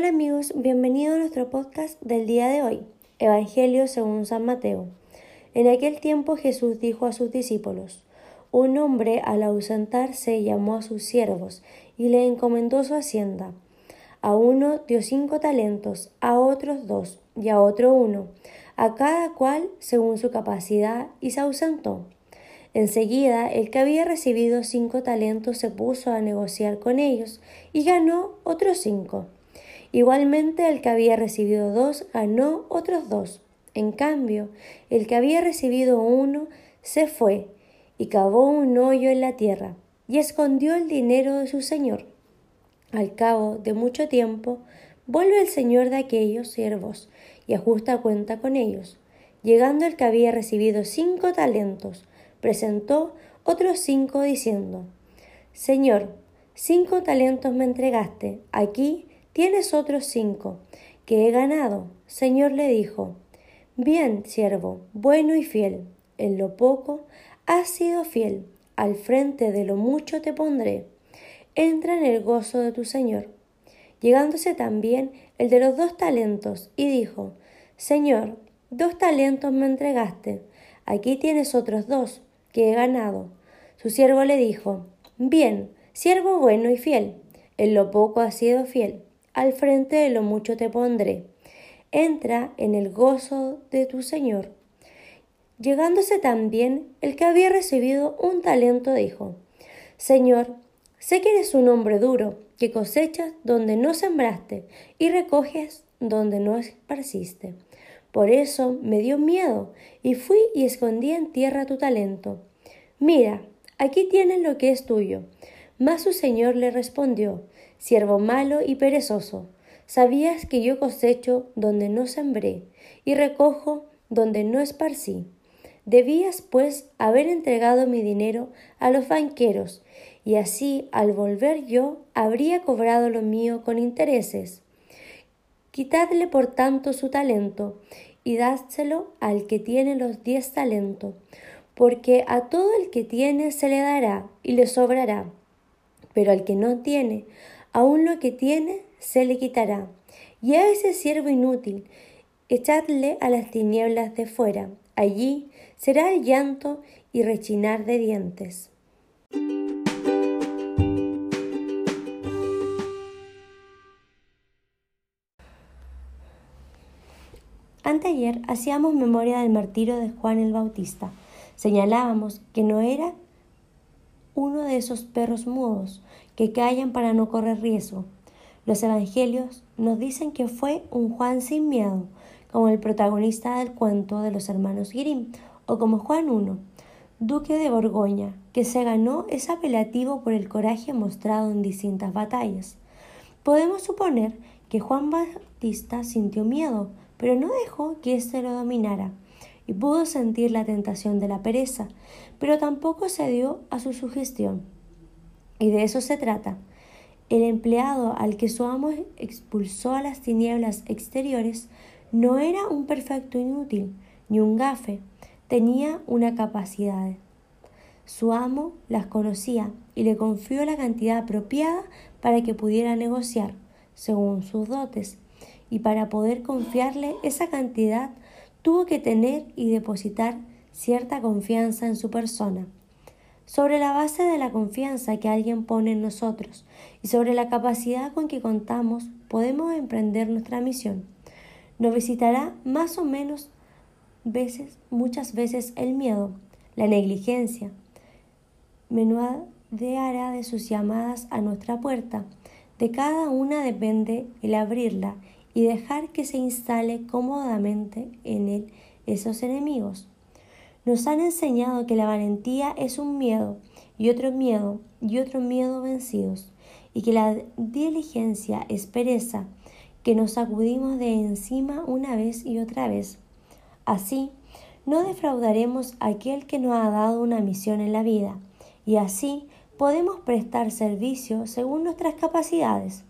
Hola amigos, bienvenidos a nuestro podcast del día de hoy, Evangelio según San Mateo. En aquel tiempo Jesús dijo a sus discípulos, un hombre al ausentarse llamó a sus siervos y le encomendó su hacienda. A uno dio cinco talentos, a otros dos y a otro uno, a cada cual según su capacidad y se ausentó. Enseguida el que había recibido cinco talentos se puso a negociar con ellos y ganó otros cinco. Igualmente el que había recibido dos ganó otros dos. En cambio, el que había recibido uno se fue y cavó un hoyo en la tierra y escondió el dinero de su señor. Al cabo de mucho tiempo, vuelve el señor de aquellos siervos y ajusta cuenta con ellos. Llegando el que había recibido cinco talentos, presentó otros cinco diciendo, Señor, cinco talentos me entregaste, aquí Tienes otros cinco que he ganado. Señor le dijo, Bien, siervo, bueno y fiel. En lo poco has sido fiel. Al frente de lo mucho te pondré. Entra en el gozo de tu Señor. Llegándose también el de los dos talentos, y dijo, Señor, dos talentos me entregaste. Aquí tienes otros dos que he ganado. Su siervo le dijo, Bien, siervo bueno y fiel. En lo poco has sido fiel al frente de lo mucho te pondré. Entra en el gozo de tu Señor. Llegándose también el que había recibido un talento dijo, Señor, sé que eres un hombre duro, que cosechas donde no sembraste y recoges donde no esparciste. Por eso me dio miedo y fui y escondí en tierra tu talento. Mira, aquí tienes lo que es tuyo. Mas su señor le respondió, siervo malo y perezoso, sabías que yo cosecho donde no sembré y recojo donde no esparcí. Debías, pues, haber entregado mi dinero a los banqueros, y así, al volver yo, habría cobrado lo mío con intereses. Quitadle, por tanto, su talento, y dádselo al que tiene los diez talentos, porque a todo el que tiene se le dará y le sobrará, pero al que no tiene, aun lo que tiene se le quitará. Y a ese siervo inútil, echadle a las tinieblas de fuera. Allí será el llanto y rechinar de dientes. Anteayer hacíamos memoria del martirio de Juan el Bautista. Señalábamos que no era uno de esos perros mudos que callan para no correr riesgo. Los evangelios nos dicen que fue un Juan sin miedo, como el protagonista del cuento de los hermanos Grimm, o como Juan I, duque de Borgoña, que se ganó ese apelativo por el coraje mostrado en distintas batallas. Podemos suponer que Juan Bautista sintió miedo, pero no dejó que éste lo dominara y pudo sentir la tentación de la pereza, pero tampoco cedió a su sugestión. Y de eso se trata. El empleado al que su amo expulsó a las tinieblas exteriores no era un perfecto inútil, ni un gafe, tenía una capacidad. Su amo las conocía y le confió la cantidad apropiada para que pudiera negociar, según sus dotes, y para poder confiarle esa cantidad tuvo que tener y depositar cierta confianza en su persona. Sobre la base de la confianza que alguien pone en nosotros y sobre la capacidad con que contamos, podemos emprender nuestra misión. Nos visitará más o menos veces, muchas veces el miedo, la negligencia, menudeará de sus llamadas a nuestra puerta. De cada una depende el abrirla y dejar que se instale cómodamente en él esos enemigos. Nos han enseñado que la valentía es un miedo y otro miedo y otro miedo vencidos, y que la diligencia es pereza, que nos sacudimos de encima una vez y otra vez. Así, no defraudaremos a aquel que nos ha dado una misión en la vida, y así podemos prestar servicio según nuestras capacidades.